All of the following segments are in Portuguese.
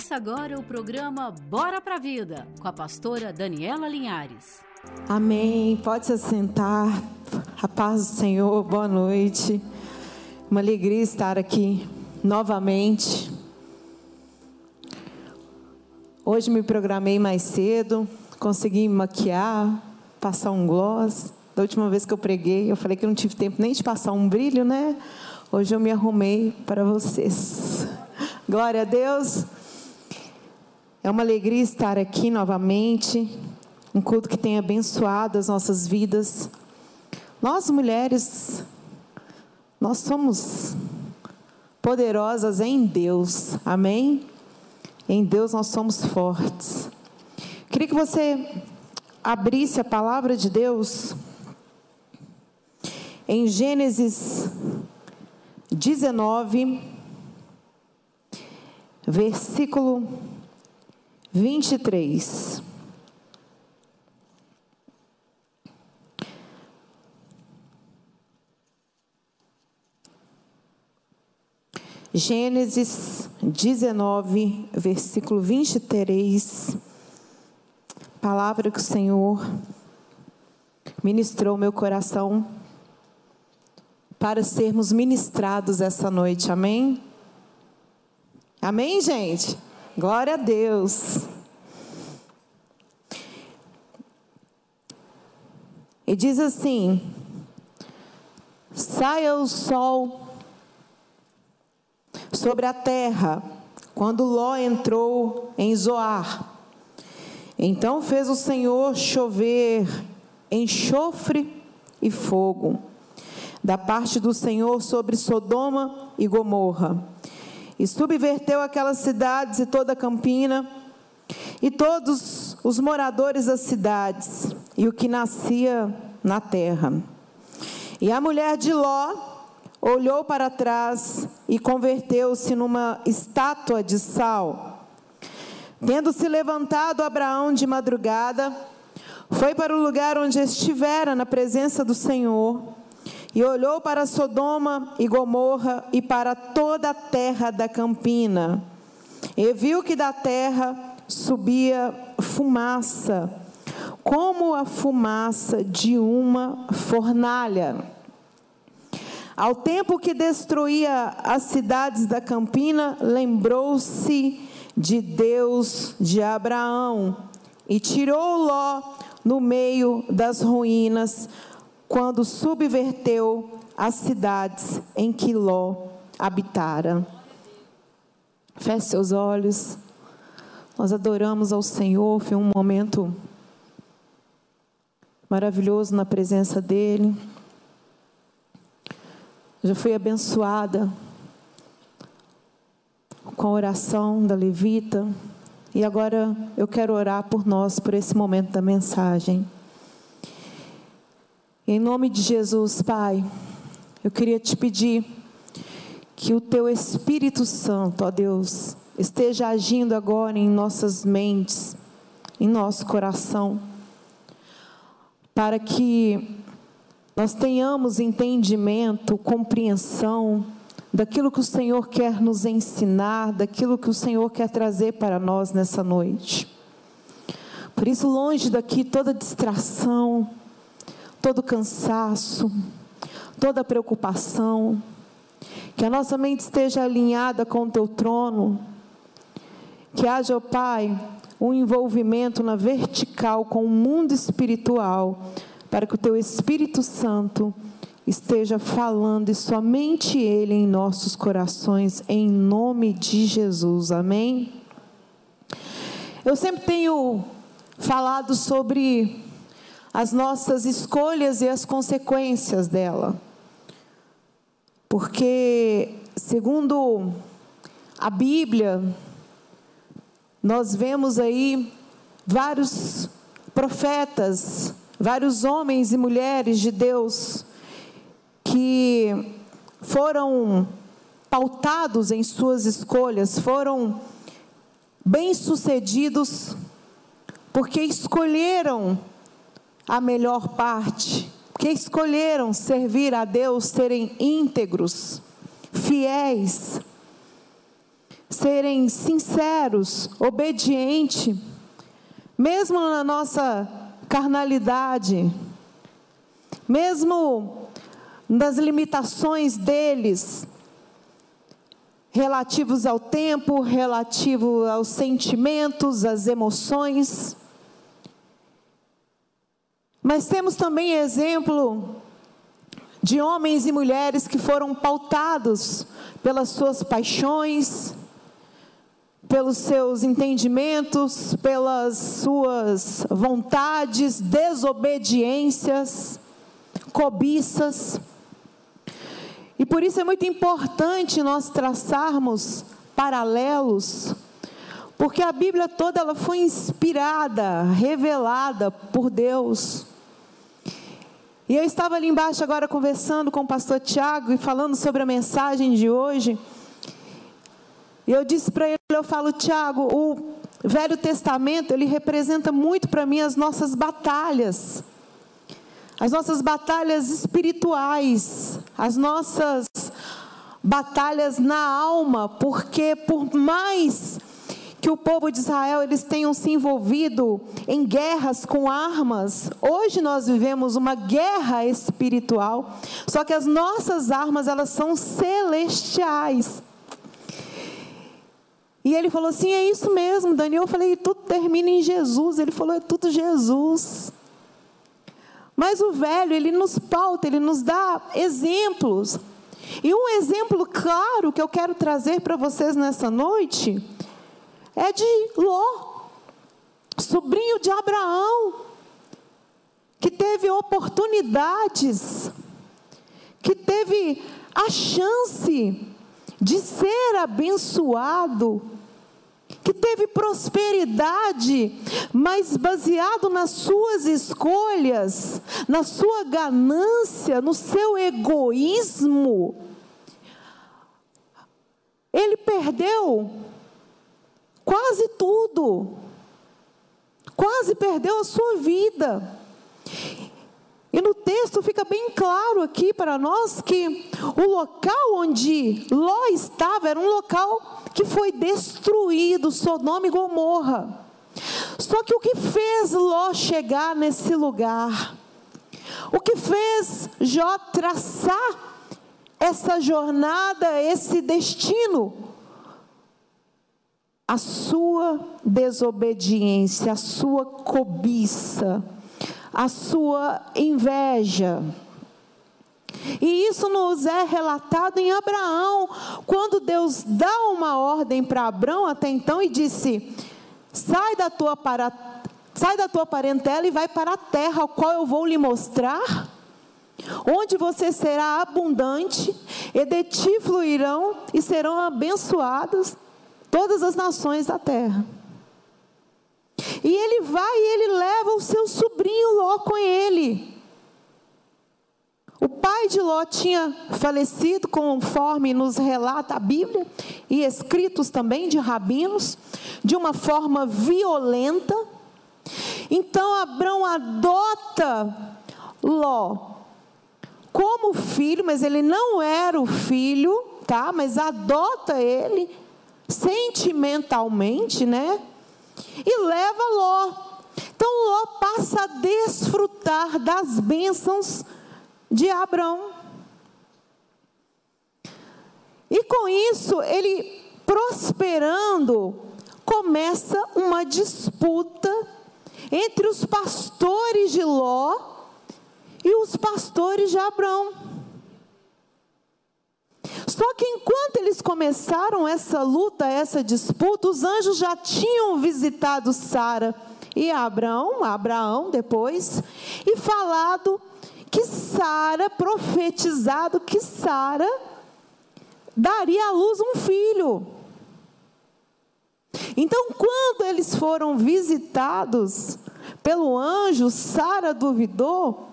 Ouça agora o programa Bora pra Vida, com a pastora Daniela Linhares. Amém. Pode se assentar. A paz do Senhor, boa noite. Uma alegria estar aqui novamente. Hoje me programei mais cedo, consegui me maquiar, passar um gloss. Da última vez que eu preguei, eu falei que não tive tempo nem de passar um brilho, né? Hoje eu me arrumei para vocês. Glória a Deus. É uma alegria estar aqui novamente. Um culto que tem abençoado as nossas vidas. Nós mulheres, nós somos poderosas em Deus. Amém? Em Deus nós somos fortes. Queria que você abrisse a palavra de Deus em Gênesis 19, versículo 23. Gênesis 19, versículo 23. Palavra que o Senhor ministrou meu coração para sermos ministrados essa noite. Amém? Amém, gente? Glória a Deus. E diz assim: Saia o sol sobre a terra, quando Ló entrou em Zoar. Então fez o Senhor chover enxofre e fogo da parte do Senhor sobre Sodoma e Gomorra. E subverteu aquelas cidades e toda a campina, e todos os moradores das cidades, e o que nascia na terra. E a mulher de Ló olhou para trás e converteu-se numa estátua de sal. Tendo se levantado Abraão de madrugada, foi para o lugar onde estivera na presença do Senhor e olhou para Sodoma e Gomorra e para toda a terra da campina. E viu que da terra subia fumaça, como a fumaça de uma fornalha. Ao tempo que destruía as cidades da campina, lembrou-se de Deus de Abraão e tirou Ló no meio das ruínas quando subverteu as cidades em que Ló habitara. Feche seus olhos. Nós adoramos ao Senhor, foi um momento maravilhoso na presença dEle. Já fui abençoada com a oração da levita. E agora eu quero orar por nós, por esse momento da mensagem. Em nome de Jesus, Pai, eu queria te pedir que o teu Espírito Santo, ó Deus, esteja agindo agora em nossas mentes, em nosso coração, para que nós tenhamos entendimento, compreensão daquilo que o Senhor quer nos ensinar, daquilo que o Senhor quer trazer para nós nessa noite. Por isso, longe daqui toda distração, todo cansaço, toda preocupação, que a nossa mente esteja alinhada com o teu trono, que haja, ó Pai, um envolvimento na vertical com o mundo espiritual, para que o teu Espírito Santo esteja falando e somente Ele em nossos corações, em nome de Jesus, amém? Eu sempre tenho falado sobre as nossas escolhas e as consequências dela. Porque, segundo a Bíblia, nós vemos aí vários profetas, vários homens e mulheres de Deus que foram pautados em suas escolhas, foram bem-sucedidos porque escolheram a melhor parte, que escolheram servir a Deus, serem íntegros, fiéis. serem sinceros, obedientes, mesmo na nossa carnalidade, mesmo nas limitações deles, relativos ao tempo, relativo aos sentimentos, às emoções. Mas temos também exemplo de homens e mulheres que foram pautados pelas suas paixões, pelos seus entendimentos, pelas suas vontades, desobediências, cobiças. E por isso é muito importante nós traçarmos paralelos, porque a Bíblia toda ela foi inspirada, revelada por Deus. E eu estava ali embaixo agora conversando com o pastor Tiago e falando sobre a mensagem de hoje. E eu disse para ele, eu falo, Tiago, o Velho Testamento, ele representa muito para mim as nossas batalhas. As nossas batalhas espirituais, as nossas batalhas na alma, porque por mais que o povo de Israel eles tenham se envolvido em guerras com armas. Hoje nós vivemos uma guerra espiritual, só que as nossas armas elas são celestiais. E ele falou assim: é isso mesmo, Daniel. Eu falei: tudo termina em Jesus. Ele falou: é tudo Jesus. Mas o velho, ele nos pauta, ele nos dá exemplos. E um exemplo claro que eu quero trazer para vocês nessa noite é de Ló, sobrinho de Abraão, que teve oportunidades, que teve a chance de ser abençoado, que teve prosperidade, mas baseado nas suas escolhas, na sua ganância, no seu egoísmo, ele perdeu quase tudo, quase perdeu a sua vida. E no texto fica bem claro aqui para nós que o local onde Ló estava era um local que foi destruído, Sodoma e Gomorra. Só que o que fez Ló chegar nesse lugar? O que fez Jó traçar essa jornada, esse destino? A sua desobediência, a sua cobiça a sua inveja. E isso nos é relatado em Abraão, quando Deus dá uma ordem para Abraão até então e disse: Sai da tua para, sai da tua parentela e vai para a terra, a qual eu vou lhe mostrar, onde você será abundante, e de ti fluirão e serão abençoadas todas as nações da terra. E ele vai e ele leva o seu sobrinho Ló com ele. O pai de Ló tinha falecido, conforme nos relata a Bíblia, e escritos também de rabinos, de uma forma violenta. Então Abraão adota Ló como filho, mas ele não era o filho, tá? Mas adota ele sentimentalmente, né? e leva Ló. Então Ló passa a desfrutar das bênçãos de Abraão. E com isso, ele prosperando, começa uma disputa entre os pastores de Ló e os pastores de Abraão. Só que enquanto eles começaram essa luta, essa disputa, os anjos já tinham visitado Sara e Abraão, Abraão depois, e falado que Sara, profetizado que Sara daria à luz um filho. Então, quando eles foram visitados pelo anjo, Sara duvidou,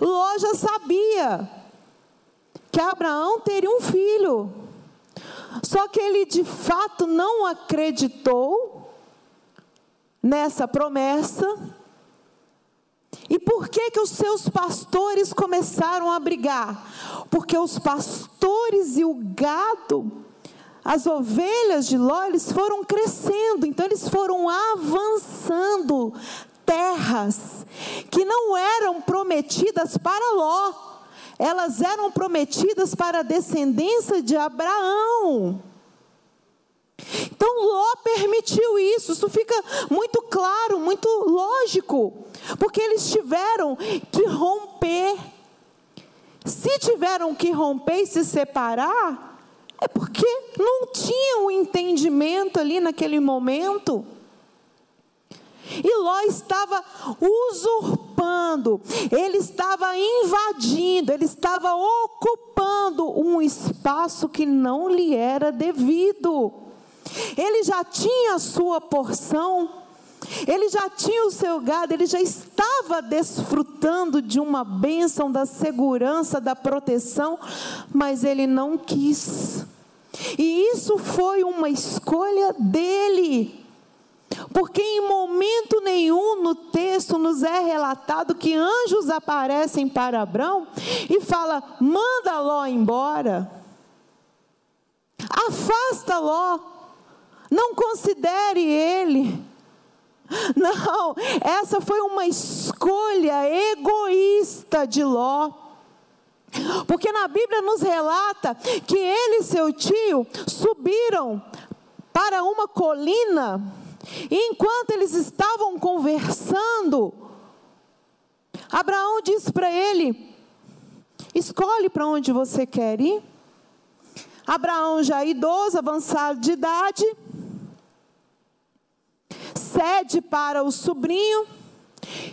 Ló já sabia que Abraão teria um filho. Só que ele de fato não acreditou nessa promessa. E por que que os seus pastores começaram a brigar? Porque os pastores e o gado as ovelhas de Ló, eles foram crescendo, então eles foram avançando terras que não eram prometidas para Ló, elas eram prometidas para a descendência de Abraão. Então Ló permitiu isso, isso fica muito claro, muito lógico, porque eles tiveram que romper. Se tiveram que romper e se separar, é porque não tinham um entendimento ali naquele momento. E Ló estava usurpando, ele estava invadindo, ele estava ocupando um espaço que não lhe era devido. Ele já tinha a sua porção, ele já tinha o seu gado, ele já estava desfrutando de uma bênção da segurança, da proteção, mas ele não quis. E isso foi uma escolha dele. Porque em momento nenhum no texto nos é relatado que anjos aparecem para Abraão e fala: "Manda Ló embora". Afasta Ló. Não considere ele. Não, essa foi uma escolha egoísta de Ló. Porque na Bíblia nos relata que ele e seu tio subiram para uma colina, e enquanto eles estavam conversando, Abraão disse para ele: Escolhe para onde você quer ir. Abraão, já idoso, avançado de idade, cede para o sobrinho,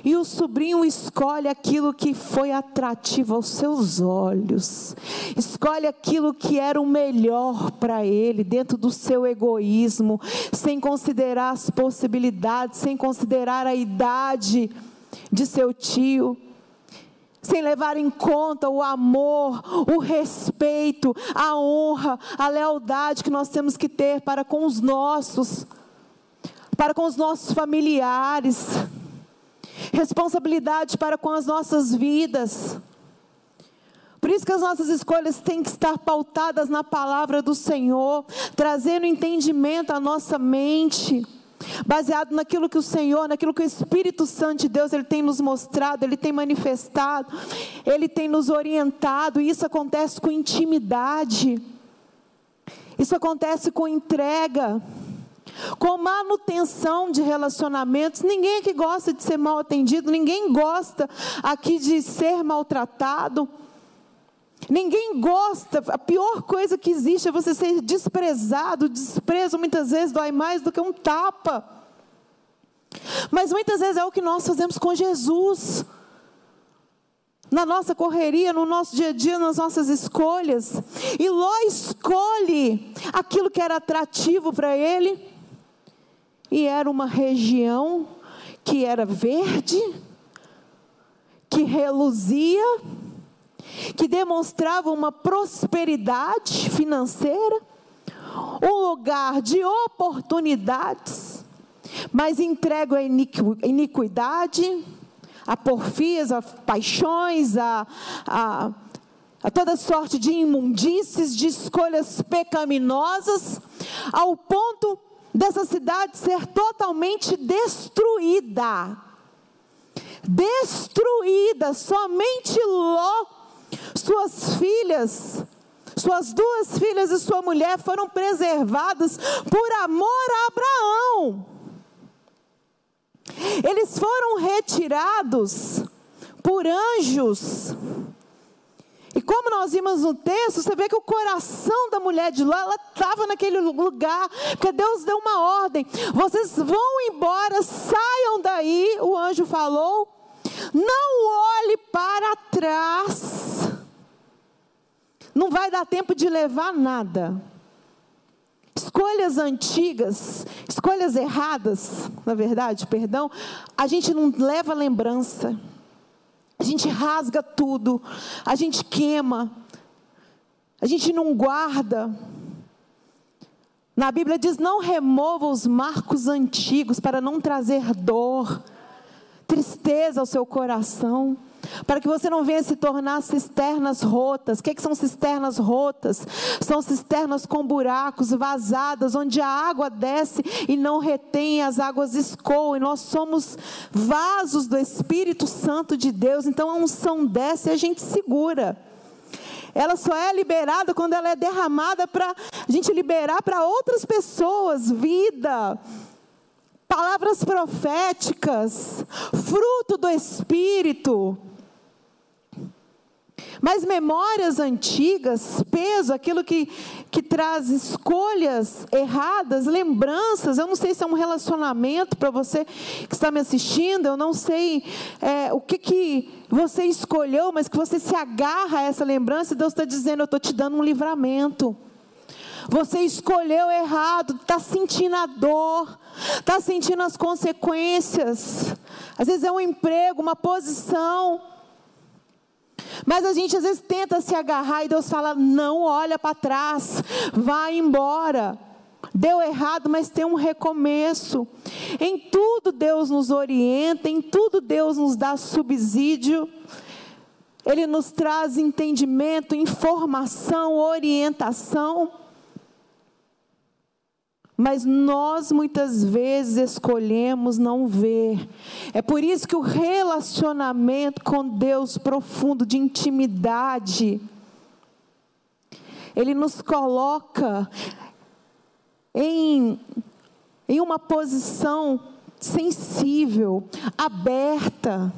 e o sobrinho escolhe aquilo que foi atrativo aos seus olhos, escolhe aquilo que era o melhor para ele, dentro do seu egoísmo, sem considerar as possibilidades, sem considerar a idade de seu tio. Sem levar em conta o amor, o respeito, a honra, a lealdade que nós temos que ter para com os nossos para com os nossos familiares, responsabilidade para com as nossas vidas. Por isso que as nossas escolhas têm que estar pautadas na palavra do Senhor, trazendo entendimento à nossa mente, baseado naquilo que o Senhor, naquilo que o Espírito Santo de Deus ele tem nos mostrado, ele tem manifestado, ele tem nos orientado, e isso acontece com intimidade. Isso acontece com entrega com manutenção de relacionamentos. Ninguém aqui gosta de ser mal atendido, ninguém gosta aqui de ser maltratado. Ninguém gosta, a pior coisa que existe é você ser desprezado. Desprezo muitas vezes dói mais do que um tapa. Mas muitas vezes é o que nós fazemos com Jesus. Na nossa correria, no nosso dia a dia, nas nossas escolhas. E Ló escolhe aquilo que era atrativo para ele e era uma região que era verde, que reluzia, que demonstrava uma prosperidade financeira, um lugar de oportunidades, mas entregue à iniquidade, a porfias, a paixões, a, a, a toda sorte de imundícies, de escolhas pecaminosas, ao ponto dessa cidade ser totalmente destruída. Destruída, somente Ló, suas filhas, suas duas filhas e sua mulher foram preservadas por amor a Abraão. Eles foram retirados por anjos como nós vimos no texto, você vê que o coração da mulher de Ló, ela estava naquele lugar, porque Deus deu uma ordem: vocês vão embora, saiam daí, o anjo falou, não olhe para trás, não vai dar tempo de levar nada. Escolhas antigas, escolhas erradas, na verdade, perdão, a gente não leva lembrança. A gente rasga tudo, a gente queima, a gente não guarda. Na Bíblia diz: não remova os marcos antigos para não trazer dor, tristeza ao seu coração. para que você não venha se tornar cisternas rotas. O que, que são cisternas rotas? São cisternas com buracos, vazadas, onde a água desce e não retém, as águas escoam. E nós somos vasos do Espírito Santo de Deus, então a unção desce e a gente segura. Ela só é liberada quando ela é derramada para a gente liberar para outras pessoas vida palavras proféticas, fruto do Espírito. Mas memórias antigas, peso, aquilo que, que traz escolhas erradas, lembranças. Eu não sei se é um relacionamento para você que está me assistindo, eu não sei é, o que, que você escolheu, mas que você se agarra a essa lembrança e Deus está dizendo: Eu estou te dando um livramento. Você escolheu errado, está sentindo a dor, está sentindo as consequências. Às vezes é um emprego, uma posição. Mas a gente às vezes tenta se agarrar e Deus fala: não olha para trás, vai embora. Deu errado, mas tem um recomeço. Em tudo Deus nos orienta, em tudo Deus nos dá subsídio. Ele nos traz entendimento, informação, orientação. Mas nós muitas vezes escolhemos não ver. É por isso que o relacionamento com Deus profundo, de intimidade, ele nos coloca em, em uma posição sensível, aberta.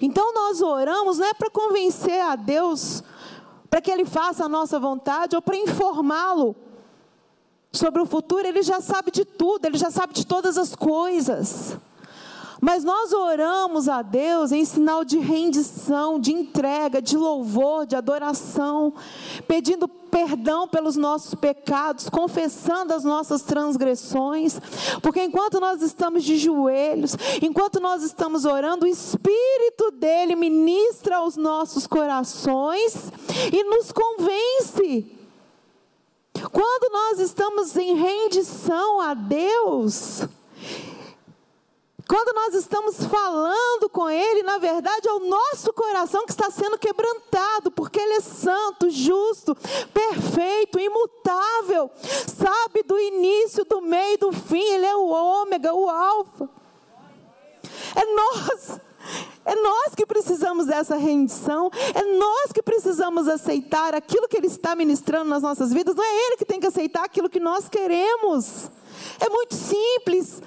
Então nós oramos não é para convencer a Deus, para que Ele faça a nossa vontade ou para informá-lo sobre o futuro, ele já sabe de tudo, ele já sabe de todas as coisas. Mas nós oramos a Deus em sinal de rendição, de entrega, de louvor, de adoração, pedindo perdão pelos nossos pecados, confessando as nossas transgressões, porque enquanto nós estamos de joelhos, enquanto nós estamos orando, o Espírito dele ministra aos nossos corações e nos convence quando nós estamos em rendição a Deus, quando nós estamos falando com Ele, na verdade é o nosso coração que está sendo quebrantado, porque Ele é santo, justo, perfeito, imutável, sabe do início, do meio, do fim, Ele é o ômega, o alfa. É nós é nós que precisamos dessa rendição, é nós que precisamos aceitar aquilo que Ele está ministrando nas nossas vidas, não é Ele que tem que aceitar aquilo que nós queremos. É muito simples.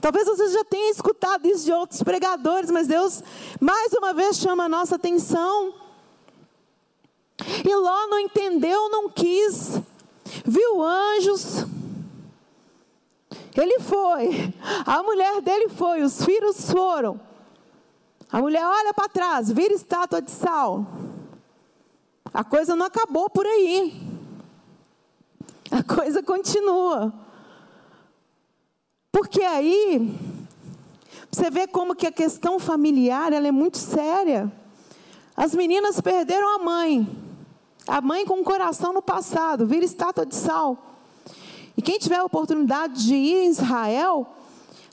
Talvez você já tenha escutado isso de outros pregadores, mas Deus mais uma vez chama a nossa atenção. E Ló não entendeu, não quis, viu anjos. Ele foi, a mulher dele foi, os filhos foram. A mulher olha para trás, vira estátua de sal. A coisa não acabou por aí. A coisa continua. Porque aí você vê como que a questão familiar ela é muito séria. As meninas perderam a mãe. A mãe com o coração no passado, vira estátua de sal. E quem tiver a oportunidade de ir em Israel,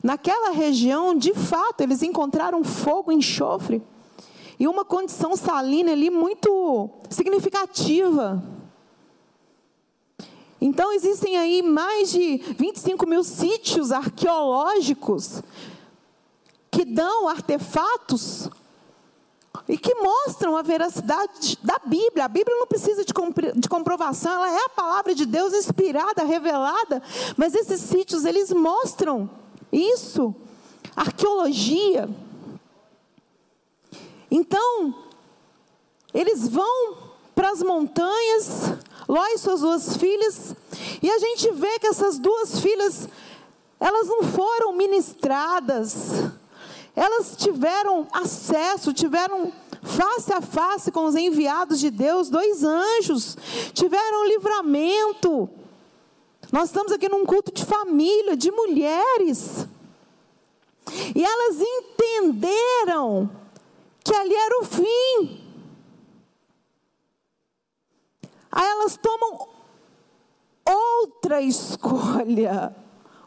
Naquela região, de fato, eles encontraram fogo, enxofre e uma condição salina ali muito significativa. Então, existem aí mais de 25 mil sítios arqueológicos que dão artefatos e que mostram a veracidade da Bíblia. A Bíblia não precisa de, de comprovação, ela é a palavra de Deus inspirada, revelada, mas esses sítios, eles mostram isso, arqueologia. Então, eles vão para as montanhas, Ló e suas duas filhas, e a gente vê que essas duas filhas, elas não foram ministradas, elas tiveram acesso, tiveram face a face com os enviados de Deus, dois anjos, tiveram livramento. Nós estamos aqui num culto de família, de mulheres. E elas entenderam que ali era o fim. Aí elas tomam outra escolha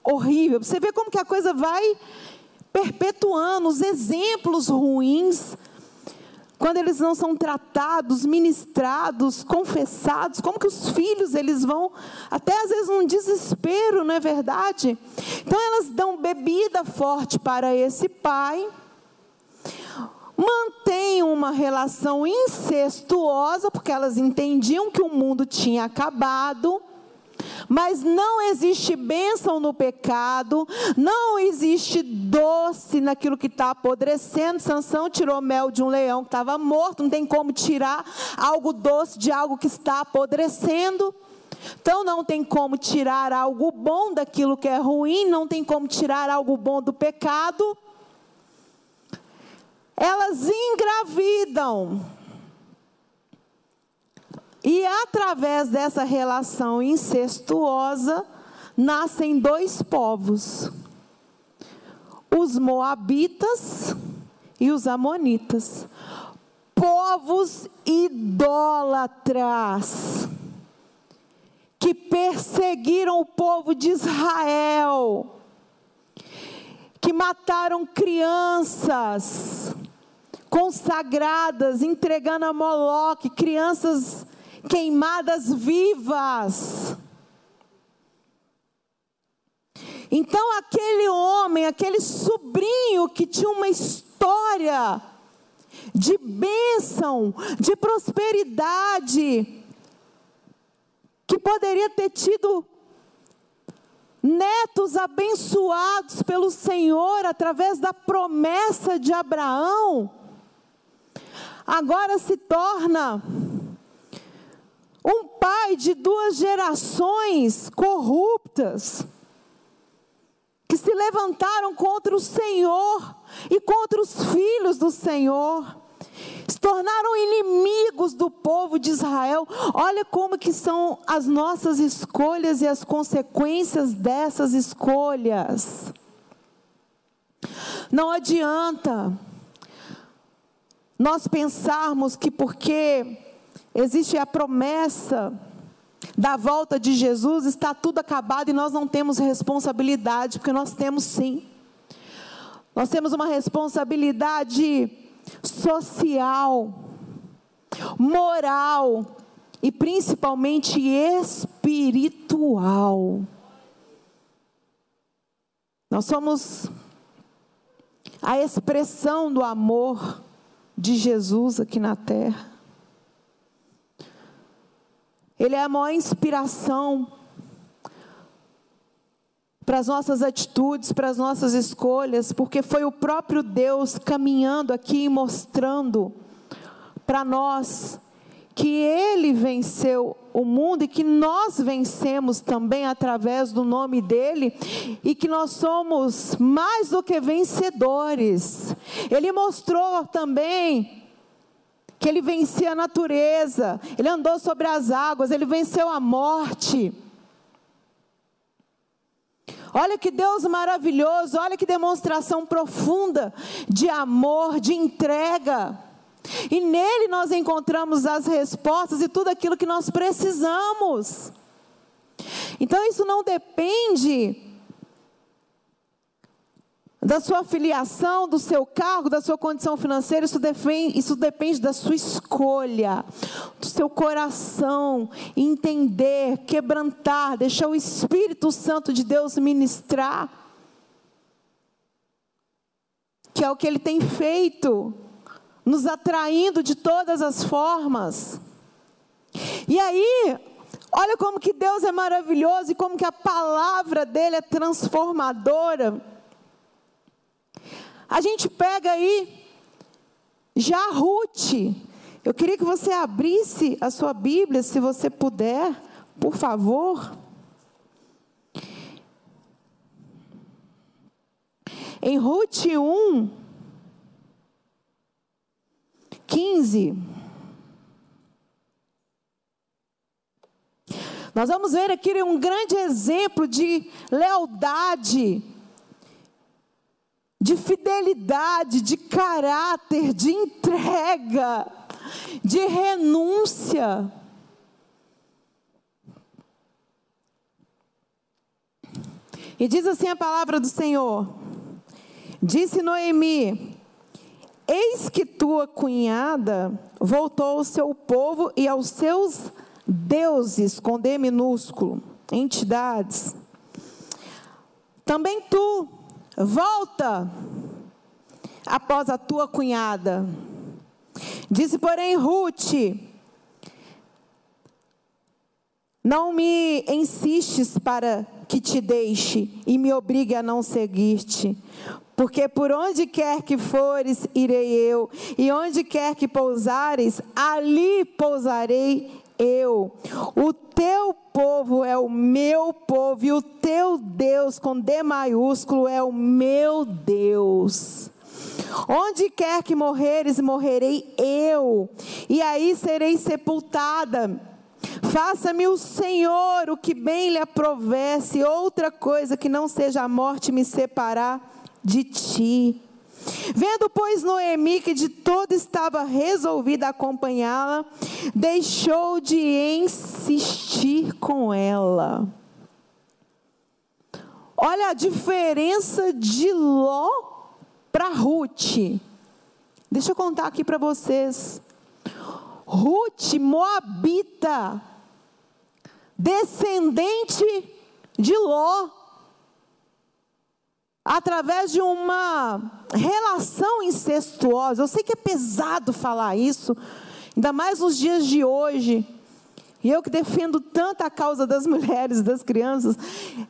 horrível. Você vê como que a coisa vai perpetuando os exemplos ruins quando eles não são tratados, ministrados, confessados, como que os filhos eles vão até às vezes num desespero, não é verdade? Então elas dão bebida forte para esse pai, mantêm uma relação incestuosa, porque elas entendiam que o mundo tinha acabado mas não existe bênção no pecado, não existe doce naquilo que está apodrecendo. Sansão tirou mel de um leão que estava morto, não tem como tirar algo doce de algo que está apodrecendo. Então não tem como tirar algo bom daquilo que é ruim, não tem como tirar algo bom do pecado. Elas engravidam. E através dessa relação incestuosa, nascem dois povos: os Moabitas e os Amonitas. Povos idólatras que perseguiram o povo de Israel, que mataram crianças consagradas, entregando a Moloque, crianças queimadas vivas. Então, aquele homem, aquele sobrinho que tinha uma história de bênção, de prosperidade, que poderia ter tido netos abençoados pelo Senhor através da promessa de Abraão, agora se torna um pai de duas gerações corruptas, que se levantaram contra o Senhor e contra os filhos do Senhor, se tornaram inimigos do povo de Israel. Olha como que são as nossas escolhas e as consequências dessas escolhas. Não adianta nós pensarmos que porque existe a promessa da volta de Jesus, está tudo acabado e nós não temos responsabilidade, porque nós temos sim. Nós temos uma responsabilidade social, moral e principalmente espiritual. Nós somos a expressão do amor de Jesus aqui na terra. Ele é a maior inspiração para as nossas atitudes, para as nossas escolhas, porque foi o próprio Deus caminhando aqui e mostrando para nós que Ele venceu o mundo e que nós vencemos também através do nome dEle e que nós somos mais do que vencedores. Ele mostrou também que ele vencia a natureza, ele andou sobre as águas, ele venceu a morte. Olha que Deus maravilhoso, olha que demonstração profunda de amor, de entrega. E nele nós encontramos as respostas e tudo aquilo que nós precisamos. Então isso não depende da sua filiação, do seu cargo, da sua condição financeira, isso, defende, isso depende da sua escolha, do seu coração, entender, quebrantar, deixar o Espírito Santo de Deus ministrar, que é o que ele tem feito, nos atraindo de todas as formas. E aí, olha como que Deus é maravilhoso e como que a palavra dele é transformadora. A gente pega aí já Ruth. Eu queria que você abrisse a sua Bíblia, se você puder, por favor. Em Ruth 1, 15. Nós vamos ver aqui um grande exemplo de lealdade de fidelidade, de caráter, de entrega, de renúncia. E diz assim a palavra do Senhor: Disse Noemi: Eis que tua cunhada voltou ao seu povo e aos seus deuses, com D minúsculo, entidades. Também tu, volta após a tua cunhada. Disse, porém, Ruth: Não me insistes para que te deixe e me obrigue a não seguir-te. Porque por onde quer que fores, irei eu, e onde quer que pousares, ali pousarei eu. O teu povo é o meu povo, e o teu Deus, com D maiúsculo, é o meu Deus. Onde quer que morreres, morrerei eu, e aí serei sepultada. Faça-me o Senhor o que bem lhe aprovesse, outra coisa que não seja a morte me separar de ti. Vendo, pois, Noemi que de todo estava resolvida acompanhá-la, deixou de insistir com ela. Olha a diferença de Ló para Ruth. Deixa eu contar aqui para vocês. Ruth, moabita, descendente de Ló através de uma relação incestuosa. Eu sei que é pesado falar isso, ainda mais nos dias de hoje. E eu que defendo tanto a causa das mulheres, das crianças,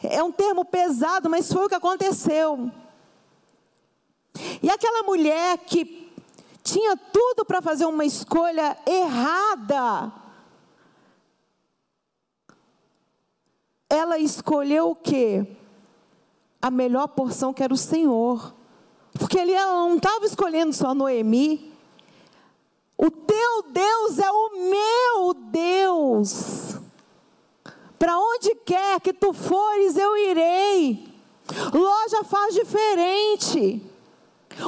é um termo pesado, mas foi o que aconteceu. E aquela mulher que tinha tudo para fazer uma escolha errada, ela escolheu o quê? A melhor porção que era o Senhor. Porque ele não estava escolhendo só Noemi. O teu Deus é o meu Deus. Para onde quer que tu fores, eu irei. Loja faz diferente.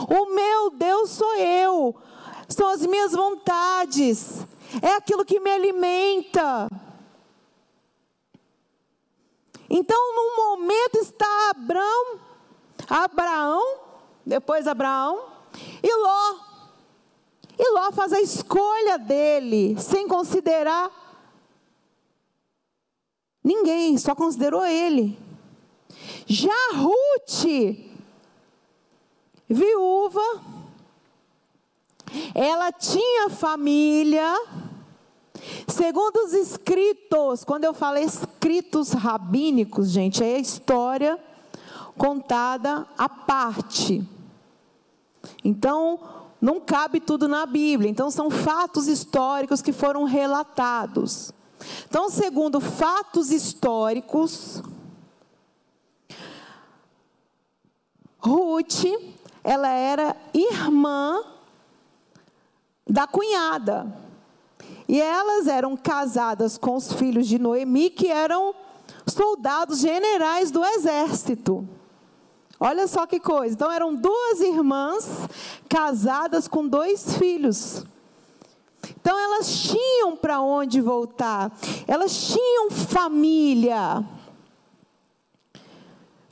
O meu Deus sou eu. São as minhas vontades. É aquilo que me alimenta. Então, num momento está Abraão, Abraão, depois Abraão e Ló. E Ló faz a escolha dele, sem considerar ninguém, só considerou ele. Já Ruth, viúva, ela tinha família, Segundo os escritos, quando eu falo escritos rabínicos, gente, é a história contada à parte. Então, não cabe tudo na Bíblia. Então, são fatos históricos que foram relatados. Então, segundo fatos históricos, Ruth, ela era irmã da cunhada. E elas eram casadas com os filhos de Noemi, que eram soldados generais do exército. Olha só que coisa. Então eram duas irmãs casadas com dois filhos. Então elas tinham para onde voltar. Elas tinham família.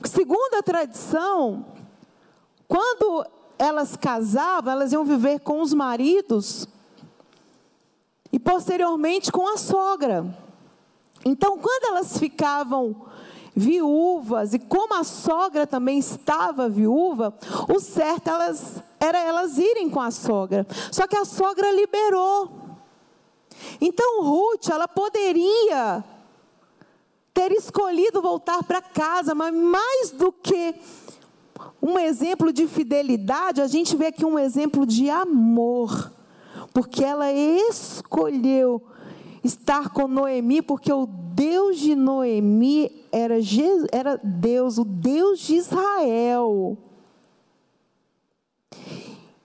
Segundo a tradição, quando elas casavam, elas iam viver com os maridos e posteriormente com a sogra. Então, quando elas ficavam viúvas e como a sogra também estava viúva, o certo elas, era elas irem com a sogra. Só que a sogra liberou. Então Ruth, ela poderia ter escolhido voltar para casa, mas mais do que um exemplo de fidelidade, a gente vê aqui um exemplo de amor porque ela escolheu estar com Noemi, porque o Deus de Noemi era, Jesus, era Deus, o Deus de Israel.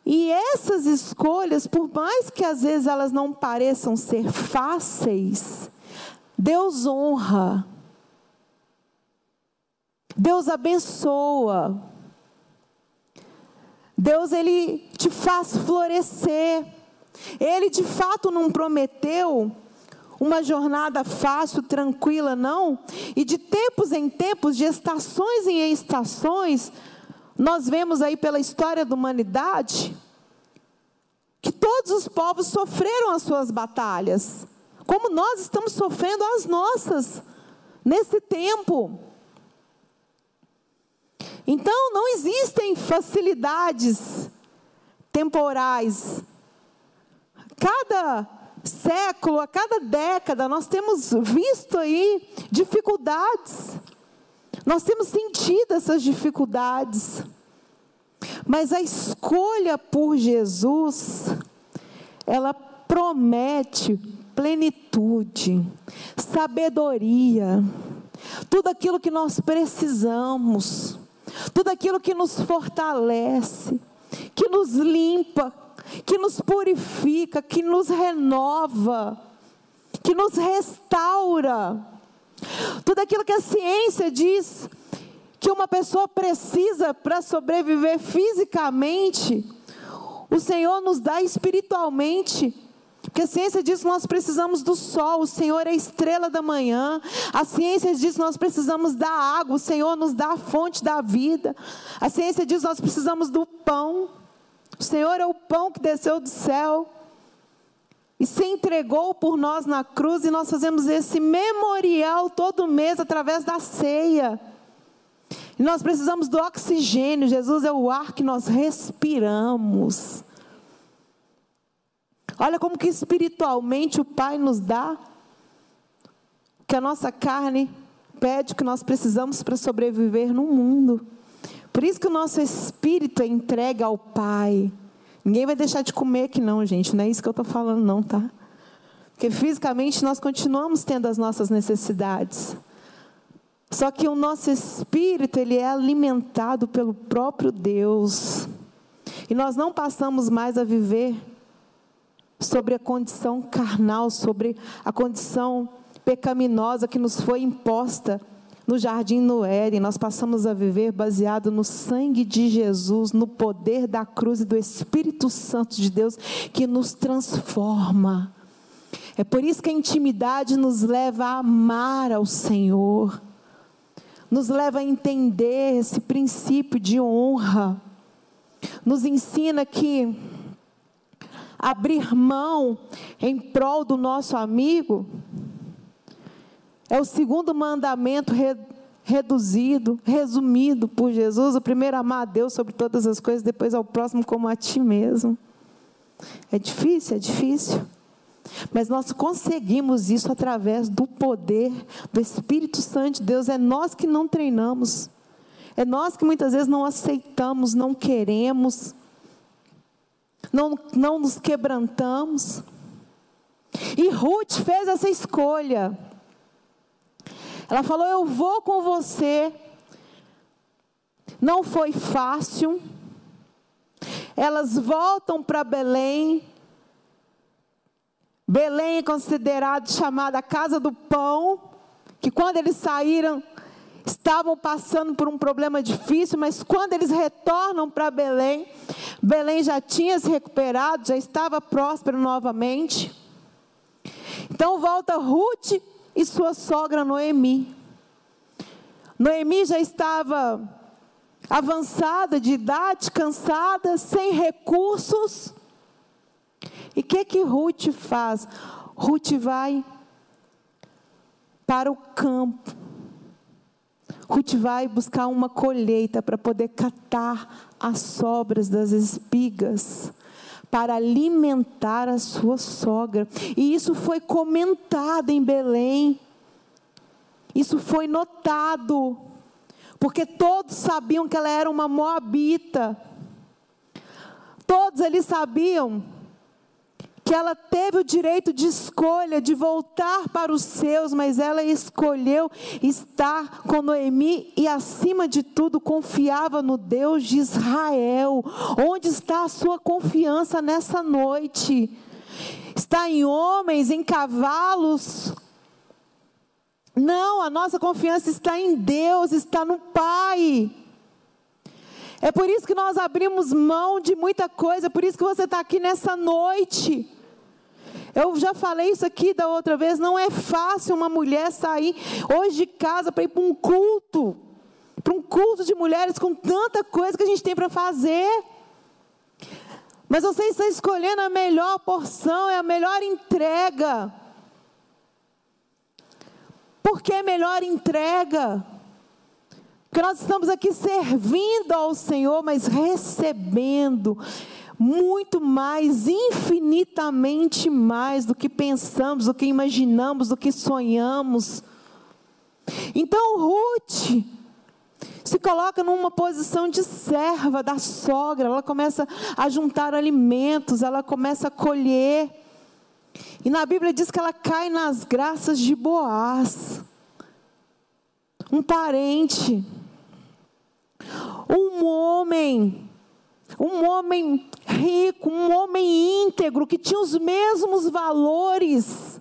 E essas escolhas, por mais que às vezes elas não pareçam ser fáceis, Deus honra. Deus abençoa. Deus ele te faz florescer. Ele de fato não prometeu uma jornada fácil, tranquila, não. E de tempos em tempos, de estações em estações, nós vemos aí pela história da humanidade que todos os povos sofreram as suas batalhas, como nós estamos sofrendo as nossas nesse tempo. Então, não existem facilidades temporais. Cada século, a cada década, nós temos visto aí dificuldades. Nós temos sentido essas dificuldades. Mas a escolha por Jesus, ela promete plenitude, sabedoria, tudo aquilo que nós precisamos, tudo aquilo que nos fortalece, que nos limpa, que nos purifica, que nos renova, que nos restaura. Tudo aquilo que a ciência diz que uma pessoa precisa para sobreviver fisicamente, o Senhor nos dá espiritualmente. Porque a ciência diz que nós precisamos do sol, o Senhor é a estrela da manhã. A ciência diz que nós precisamos da água, o Senhor nos dá a fonte da vida. A ciência diz que nós precisamos do pão. O Senhor é o pão que desceu do céu e se entregou por nós na cruz, e nós fazemos esse memorial todo mês através da ceia. E nós precisamos do oxigênio, Jesus é o ar que nós respiramos. Olha como que espiritualmente o Pai nos dá que a nossa carne pede que nós precisamos para sobreviver no mundo. Por isso que o nosso espírito é entregue ao Pai. Ninguém vai deixar de comer aqui não, gente. Não é isso que eu estou falando não, tá? Porque fisicamente nós continuamos tendo as nossas necessidades. Só que o nosso espírito, ele é alimentado pelo próprio Deus. E nós não passamos mais a viver sobre a condição carnal, sobre a condição pecaminosa que nos foi imposta no jardim no Éden. Nós passamos a viver baseado no sangue de Jesus, no poder da cruz e do Espírito Santo de Deus que nos transforma. É por isso que a intimidade nos leva a amar ao Senhor nos leva a entender esse princípio de honra, nos ensina que abrir mão em prol do nosso amigo é o segundo mandamento re, reduzido, resumido por Jesus. O primeiro, amar a Deus sobre todas as coisas, depois ao próximo como a ti mesmo. É difícil, é difícil. Mas nós conseguimos isso através do poder do Espírito Santo de Deus. É nós que não treinamos. É nós que muitas vezes não aceitamos, não queremos, não, não nos quebrantamos. E Ruth fez essa escolha. Ela falou: Eu vou com você. Não foi fácil. Elas voltam para Belém. Belém é considerado chamada casa do pão, que quando eles saíram, estavam passando por um problema difícil, mas quando eles retornam para Belém, Belém já tinha se recuperado, já estava próspero novamente. Então volta Ruth e sua sogra Noemi. Noemi já estava avançada de idade, cansada, sem recursos. E o que que Ruth faz? Ruth vai para o campo. Ruth vai buscar uma colheita para poder catar as sobras das espigas, para alimentar a sua sogra. E isso foi comentado em Belém. Isso foi notado, porque todos sabiam que ela era uma moabita. Todos eles sabiam que ela teve o direito de escolha de voltar para os seus, mas ela escolheu estar com Noemi e, acima de tudo, confiava no Deus de Israel. Onde está a sua confiança nessa noite? Está em homens, em cavalos? Não, a nossa confiança está em Deus, está no Pai. É por isso que nós abrimos mão de muita coisa, por isso que você está aqui nessa noite. Eu já falei isso aqui da outra vez, não é fácil uma mulher sair hoje de casa para ir para um culto, para um culto de mulheres com tanta coisa que a gente tem para fazer. Mas você está escolhendo a melhor porção, é a melhor entrega. Por que melhor entrega? Porque nós estamos aqui servindo ao Senhor, mas recebendo muito mais, infinitamente mais do que pensamos, do que imaginamos, do que sonhamos. Então, Ruth se coloca numa posição de serva da sogra, ela começa a juntar alimentos, ela começa a colher. E na Bíblia diz que ela cai nas graças de Boaz, um parente, um homem, um homem rico, um homem íntegro, que tinha os mesmos valores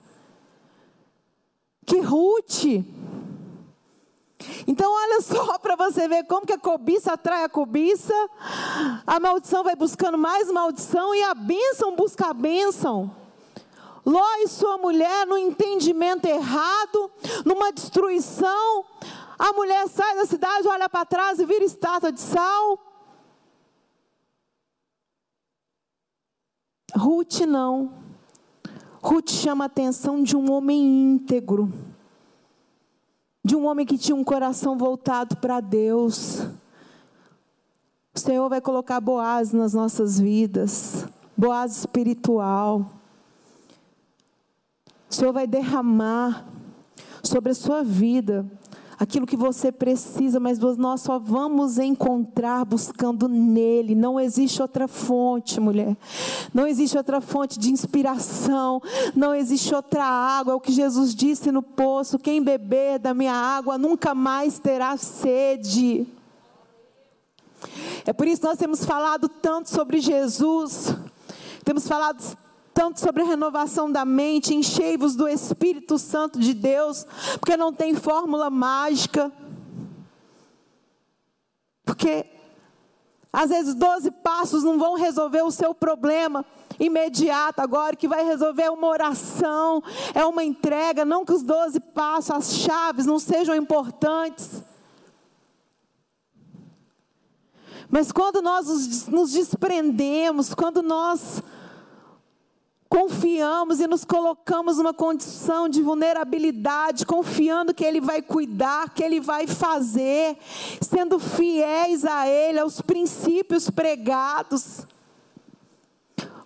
que Ruth. Então, olha só para você ver como que a cobiça atrai a cobiça, a maldição vai buscando mais maldição e a bênção busca a bênção. Ló e sua mulher, no entendimento errado, numa destruição, a mulher sai da cidade, olha para trás e vira estátua de sal. Ruth não. Ruth chama a atenção de um homem íntegro de um homem que tinha um coração voltado para Deus. O Senhor vai colocar Boaz nas nossas vidas, Boaz espiritual. O Senhor vai derramar sobre a sua vida aquilo que você precisa, mas nós só vamos encontrar buscando nele. Não existe outra fonte, mulher. Não existe outra fonte de inspiração. Não existe outra água. É o que Jesus disse no poço: quem beber da minha água nunca mais terá sede. É por isso que nós temos falado tanto sobre Jesus. Temos falado tanto sobre a renovação da mente, enchei-vos do Espírito Santo de Deus, porque não tem fórmula mágica. Porque às vezes 12 passos não vão resolver o seu problema imediato agora, que vai resolver uma oração, é uma entrega, não que os 12 passos, as chaves não sejam importantes. Mas quando nós nos desprendemos, quando nós confiamos e nos colocamos numa condição de vulnerabilidade, confiando que Ele vai cuidar, que Ele vai fazer, sendo fiéis a Ele, aos princípios pregados.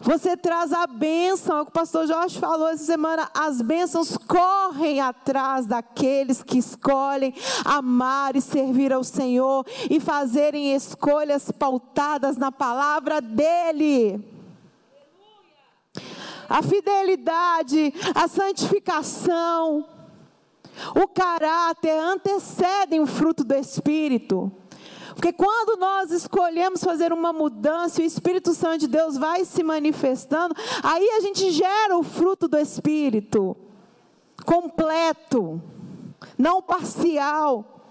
Você traz a bênção, é o que o pastor Jorge falou essa semana. As bênçãos correm atrás daqueles que escolhem amar e servir ao Senhor e fazerem escolhas pautadas na palavra dEle a fidelidade, a santificação, o caráter antecedem o fruto do Espírito. Porque quando nós escolhemos fazer uma mudança, o Espírito Santo de Deus vai se manifestando, aí a gente gera o fruto do Espírito completo, não parcial.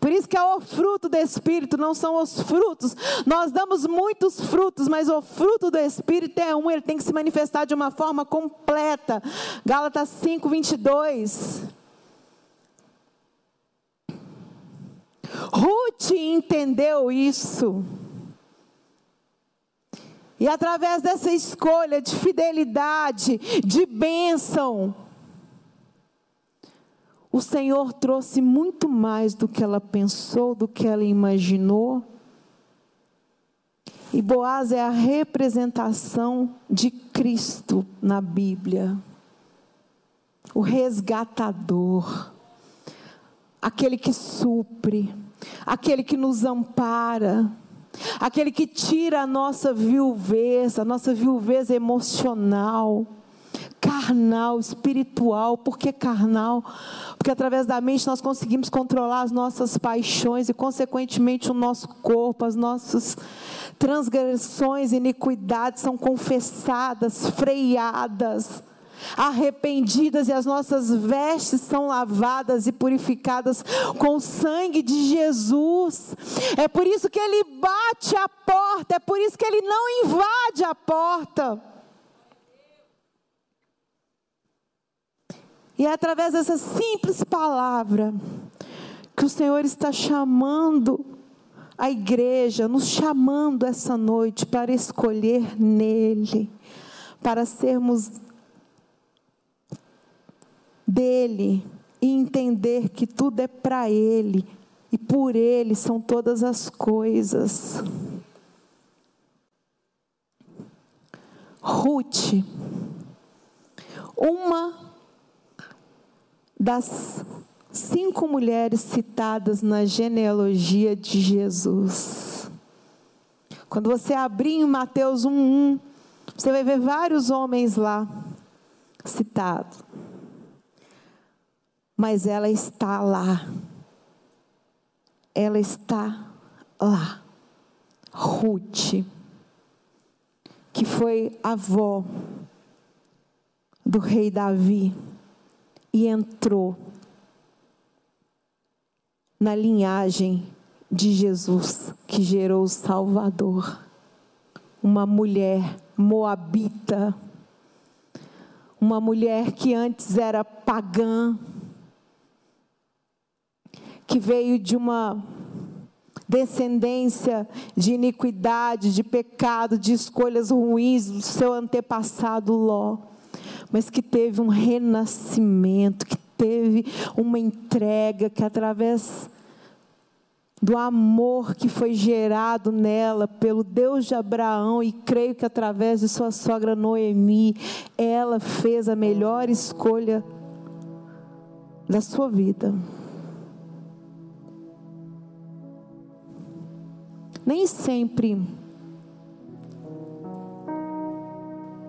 Por isso que é o fruto do Espírito, não são os frutos. Nós damos muitos frutos, mas o fruto do Espírito é um, ele tem que se manifestar de uma forma completa. Gálatas 5, 22. Ruth entendeu isso. E através dessa escolha de fidelidade, de bênção, o Senhor trouxe muito mais do que ela pensou, do que ela imaginou. E Boaz é a representação de Cristo na Bíblia. O resgatador, aquele que supre, aquele que nos ampara, aquele que tira a nossa viuvez, a nossa viuvez emocional carnal, espiritual. Por que carnal? Porque através da mente nós conseguimos controlar as nossas paixões e, consequentemente, o nosso corpo, as nossas transgressões iniquidades são confessadas, freadas arrependidas e as nossas vestes são lavadas e purificadas com o sangue de Jesus. É por isso que ele bate a porta, é por isso que ele não invade a porta. E é através dessa simples palavra que o Senhor está chamando a igreja, nos chamando essa noite para escolher nele, para sermos dele e entender que tudo é para ele e por ele são todas as coisas. Ruth, uma das cinco mulheres citadas na genealogia de Jesus. Quando você abrir em Mateus 1:1, você vai ver vários homens lá citados. Mas ela está lá. Ela está lá. Ruth, que foi avó do rei Davi e entrou na linhagem de Jesus que gerou o Salvador. Uma mulher moabita, uma mulher que antes era pagã, que veio de uma descendência de iniquidade, de pecado, de escolhas ruins do seu antepassado Ló, mas que teve um renascimento, que teve uma entrega que através do amor que foi gerado nela pelo Deus de Abraão e creio que através de sua sogra Noemi, ela fez a melhor escolha da sua vida. Nem sempre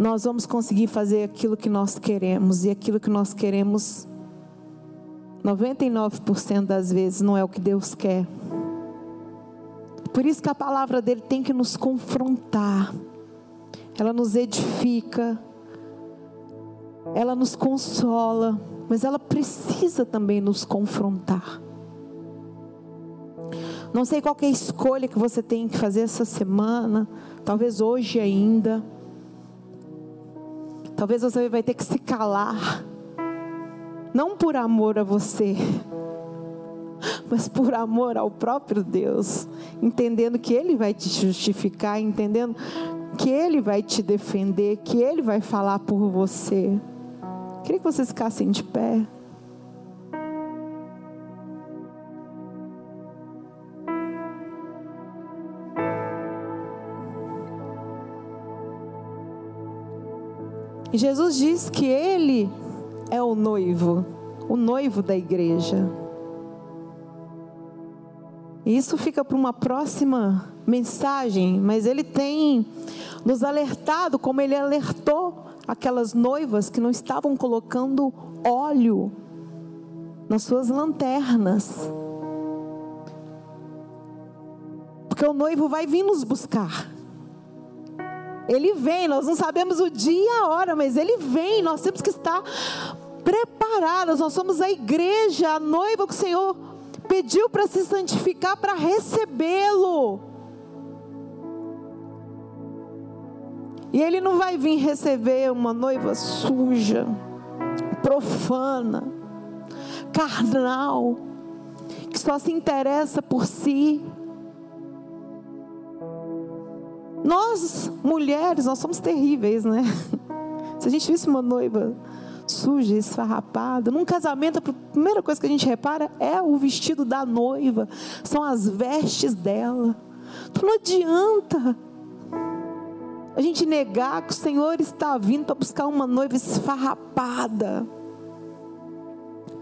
nós vamos conseguir fazer aquilo que nós queremos e aquilo que nós queremos 99% das vezes não é o que Deus quer. Por isso que a palavra dele tem que nos confrontar. Ela nos edifica. Ela nos consola, mas ela precisa também nos confrontar. Não sei qual é a escolha que você tem que fazer essa semana, talvez hoje ainda. Talvez você vai ter que se calar não por amor a você, mas por amor ao próprio Deus, entendendo que Ele vai te justificar, entendendo que Ele vai te defender, que Ele vai falar por você. Queria que vocês ficassem de pé. E Jesus diz que Ele é o noivo, o noivo da igreja. Isso fica para uma próxima mensagem, mas ele tem nos alertado, como ele alertou aquelas noivas que não estavam colocando óleo nas suas lanternas. Porque o noivo vai vir nos buscar. Ele vem, nós não sabemos o dia e a hora, mas ele vem, nós temos que estar preparadas. Nós somos a igreja, a noiva que o Senhor pediu para se santificar para recebê-lo. E ele não vai vir receber uma noiva suja, profana, carnal, que só se interessa por si. Nós, mulheres, nós somos terríveis, né? Se a gente visse uma noiva suja, esfarrapada. Num casamento, a primeira coisa que a gente repara é o vestido da noiva, são as vestes dela. Então não adianta a gente negar que o Senhor está vindo para buscar uma noiva esfarrapada,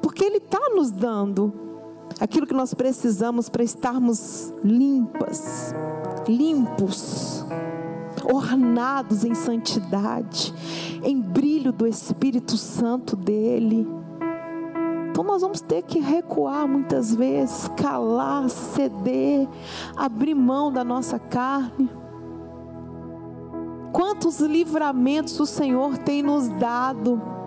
porque Ele está nos dando aquilo que nós precisamos para estarmos limpas, limpos ornados em santidade, em brilho do Espírito Santo dele. Então nós vamos ter que recuar muitas vezes, calar, ceder, abrir mão da nossa carne. Quantos livramentos o Senhor tem nos dado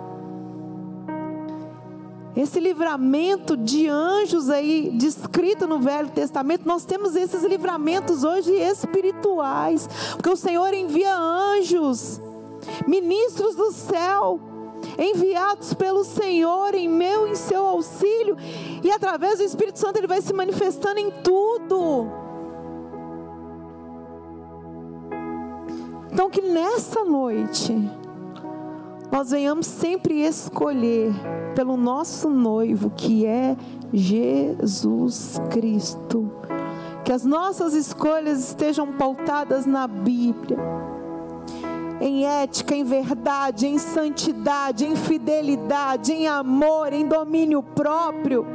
esse livramento de anjos aí descrito no Velho Testamento, nós temos esses livramentos hoje espirituais, porque o Senhor envia anjos, ministros do céu, enviados pelo Senhor em meu e em seu auxílio, e através do Espírito Santo ele vai se manifestando em tudo. Então que nessa noite nós venhamos sempre escolher pelo nosso noivo, que é Jesus Cristo. Que as nossas escolhas estejam pautadas na Bíblia, em ética, em verdade, em santidade, em fidelidade, em amor, em domínio próprio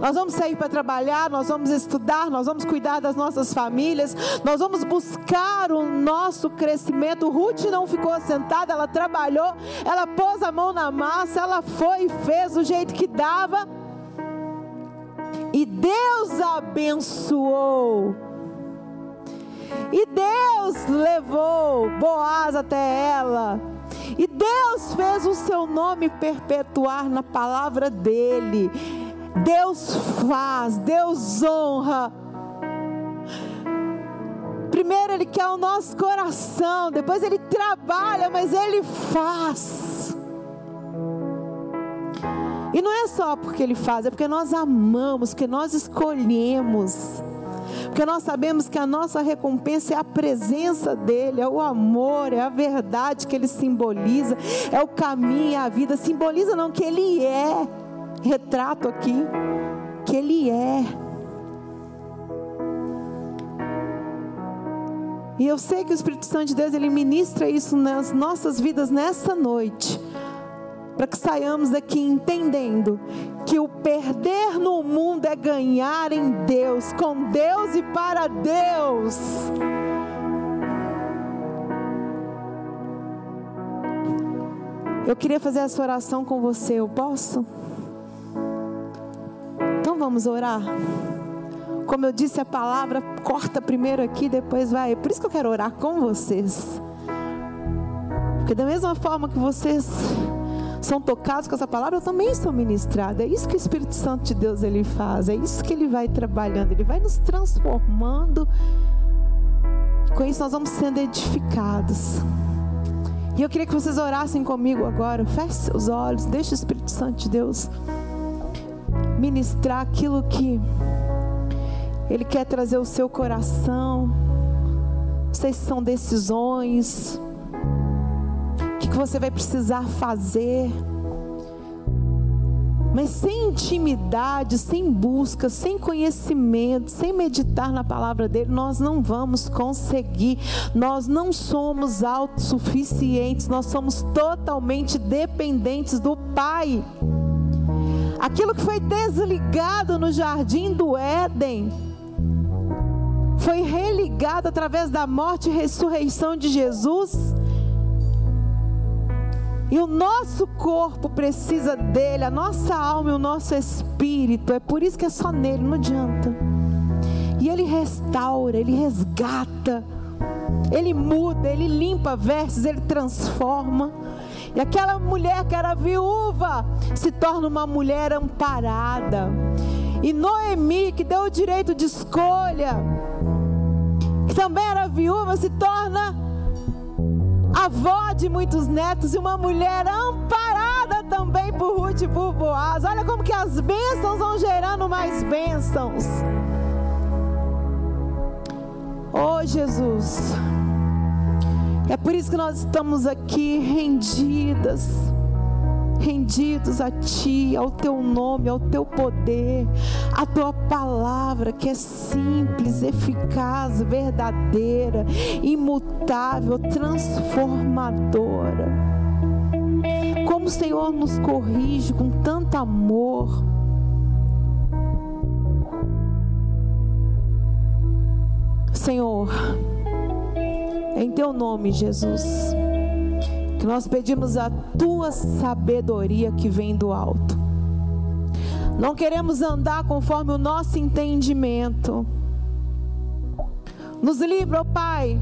nós vamos sair para trabalhar, nós vamos estudar, nós vamos cuidar das nossas famílias, nós vamos buscar o nosso crescimento. Ruth não ficou sentada, ela trabalhou, ela pôs a mão na massa, ela foi e fez do jeito que dava. E Deus abençoou. E Deus levou Boaz até ela. E Deus fez o seu nome perpetuar na palavra dele. Deus faz, Deus honra. Primeiro Ele quer o nosso coração, depois Ele trabalha, mas Ele faz. E não é só porque Ele faz, é porque nós amamos, porque nós escolhemos. Porque nós sabemos que a nossa recompensa é a presença dEle, é o amor, é a verdade que Ele simboliza, é o caminho, é a vida. Simboliza não que Ele é retrato aqui que Ele é. E eu sei que o Espírito Santo de Deus, Ele ministra isso nas nossas vidas nessa noite. Para que saiamos daqui entendendo que o perder no mundo é ganhar em Deus, com Deus e para Deus. Eu queria fazer essa oração com você, eu posso? Vamos orar? Como eu disse, a palavra corta primeiro aqui, depois vai. Por isso que eu quero orar com vocês. Porque da mesma forma que vocês são tocados com essa palavra, eu também sou ministrada. É isso que o Espírito Santo de Deus ele faz. É isso que ele vai trabalhando. Ele vai nos transformando. Com isso nós vamos sendo edificados. E eu queria que vocês orassem comigo agora. Feche seus olhos. Deixe o Espírito Santo de Deus ministrar aquilo que Ele quer trazer ao seu coração. Não sei se são decisões. O que você vai precisar fazer. Mas sem intimidade, sem busca, sem conhecimento, sem meditar na palavra dele, nós não vamos conseguir. Nós não somos autossuficientes, nós somos totalmente dependentes do Pai. Aquilo que foi desligado no jardim do Éden foi religado através da morte e ressurreição de Jesus. E o nosso corpo precisa dele, a nossa alma e o nosso espírito. É por isso que é só nele, não adianta. E ele restaura, ele resgata, ele muda, ele limpa versos, ele transforma. E aquela mulher que era viúva se torna uma mulher amparada. E Noemi, que deu o direito de escolha, que também era viúva, se torna avó de muitos netos e uma mulher amparada também por Ruth e por Boaz. Olha como que as bênçãos vão gerando mais bênçãos. Oh Jesus. É por isso que nós estamos aqui rendidas, rendidos a Ti, ao Teu nome, ao Teu poder, à Tua palavra que é simples, eficaz, verdadeira, imutável, transformadora. Como o Senhor nos corrige com tanto amor. Senhor, em teu nome, Jesus, que nós pedimos a tua sabedoria que vem do alto. Não queremos andar conforme o nosso entendimento. Nos livra, ó Pai,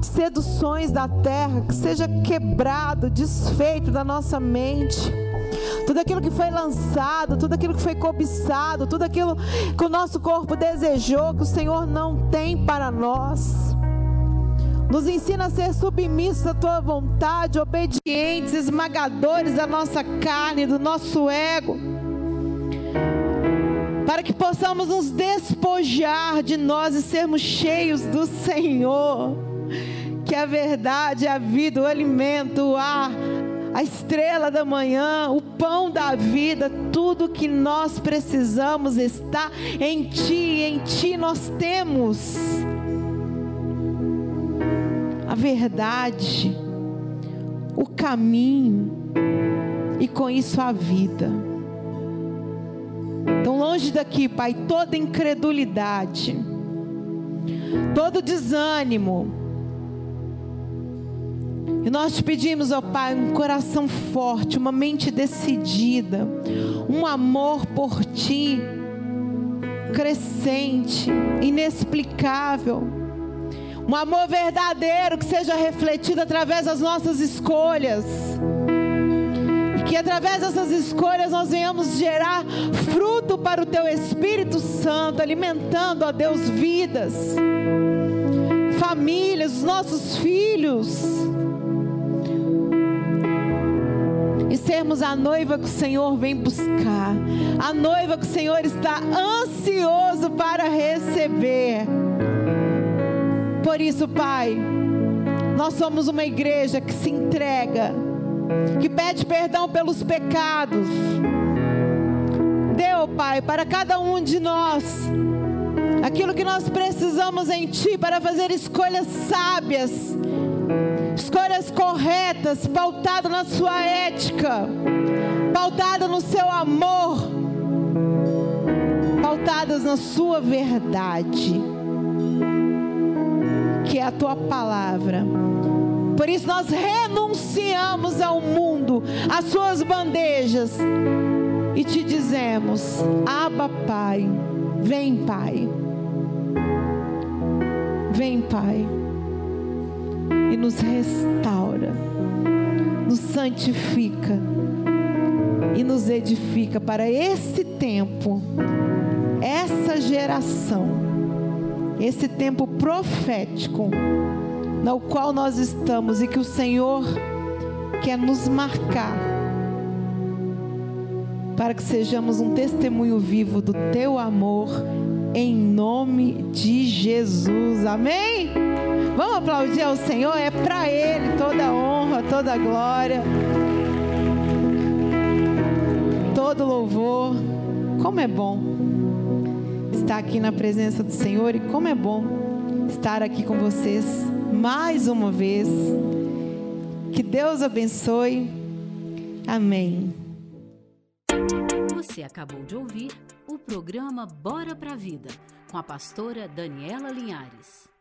de seduções da terra, que seja quebrado, desfeito da nossa mente. Tudo aquilo que foi lançado, tudo aquilo que foi cobiçado, tudo aquilo que o nosso corpo desejou, que o Senhor não tem para nós. Nos ensina a ser submissos à tua vontade, obedientes, esmagadores da nossa carne, do nosso ego. Para que possamos nos despojar de nós e sermos cheios do Senhor. que a verdade, a vida, o alimento, o ar, a estrela da manhã, o pão da vida, tudo que nós precisamos está em Ti, em Ti nós temos verdade, o caminho e com isso a vida. Então, longe daqui, Pai, toda incredulidade, todo desânimo. E nós te pedimos, ó Pai, um coração forte, uma mente decidida, um amor por Ti crescente, inexplicável. Um amor verdadeiro que seja refletido através das nossas escolhas que através dessas escolhas nós venhamos gerar fruto para o Teu Espírito Santo, alimentando, ó Deus, vidas, famílias, os nossos filhos. E sermos a noiva que o Senhor vem buscar, a noiva que o Senhor está ansioso para receber. Por isso, Pai, nós somos uma igreja que se entrega que pede perdão pelos pecados. Deu, Pai, para cada um de nós aquilo que nós precisamos em Ti para fazer escolhas sábias, escolhas corretas, pautadas na Sua ética, pautadas no Seu amor, pautadas na Sua verdade, a Tua palavra por isso nós renunciamos ao mundo, às suas bandejas e te dizemos: Aba, Pai, vem, Pai. Vem, Pai, e nos restaura, nos santifica e nos edifica para esse tempo, essa geração, esse tempo profético no qual nós estamos e que o Senhor quer nos marcar para que sejamos um testemunho vivo do teu amor em nome de Jesus. Amém? Vamos aplaudir ao Senhor, é para ele toda honra, toda glória. Todo louvor. Como é bom estar aqui na presença do Senhor e como é bom estar aqui com vocês mais uma vez. Que Deus abençoe. Amém. Você acabou de ouvir o programa Bora pra Vida com a pastora Daniela Linhares.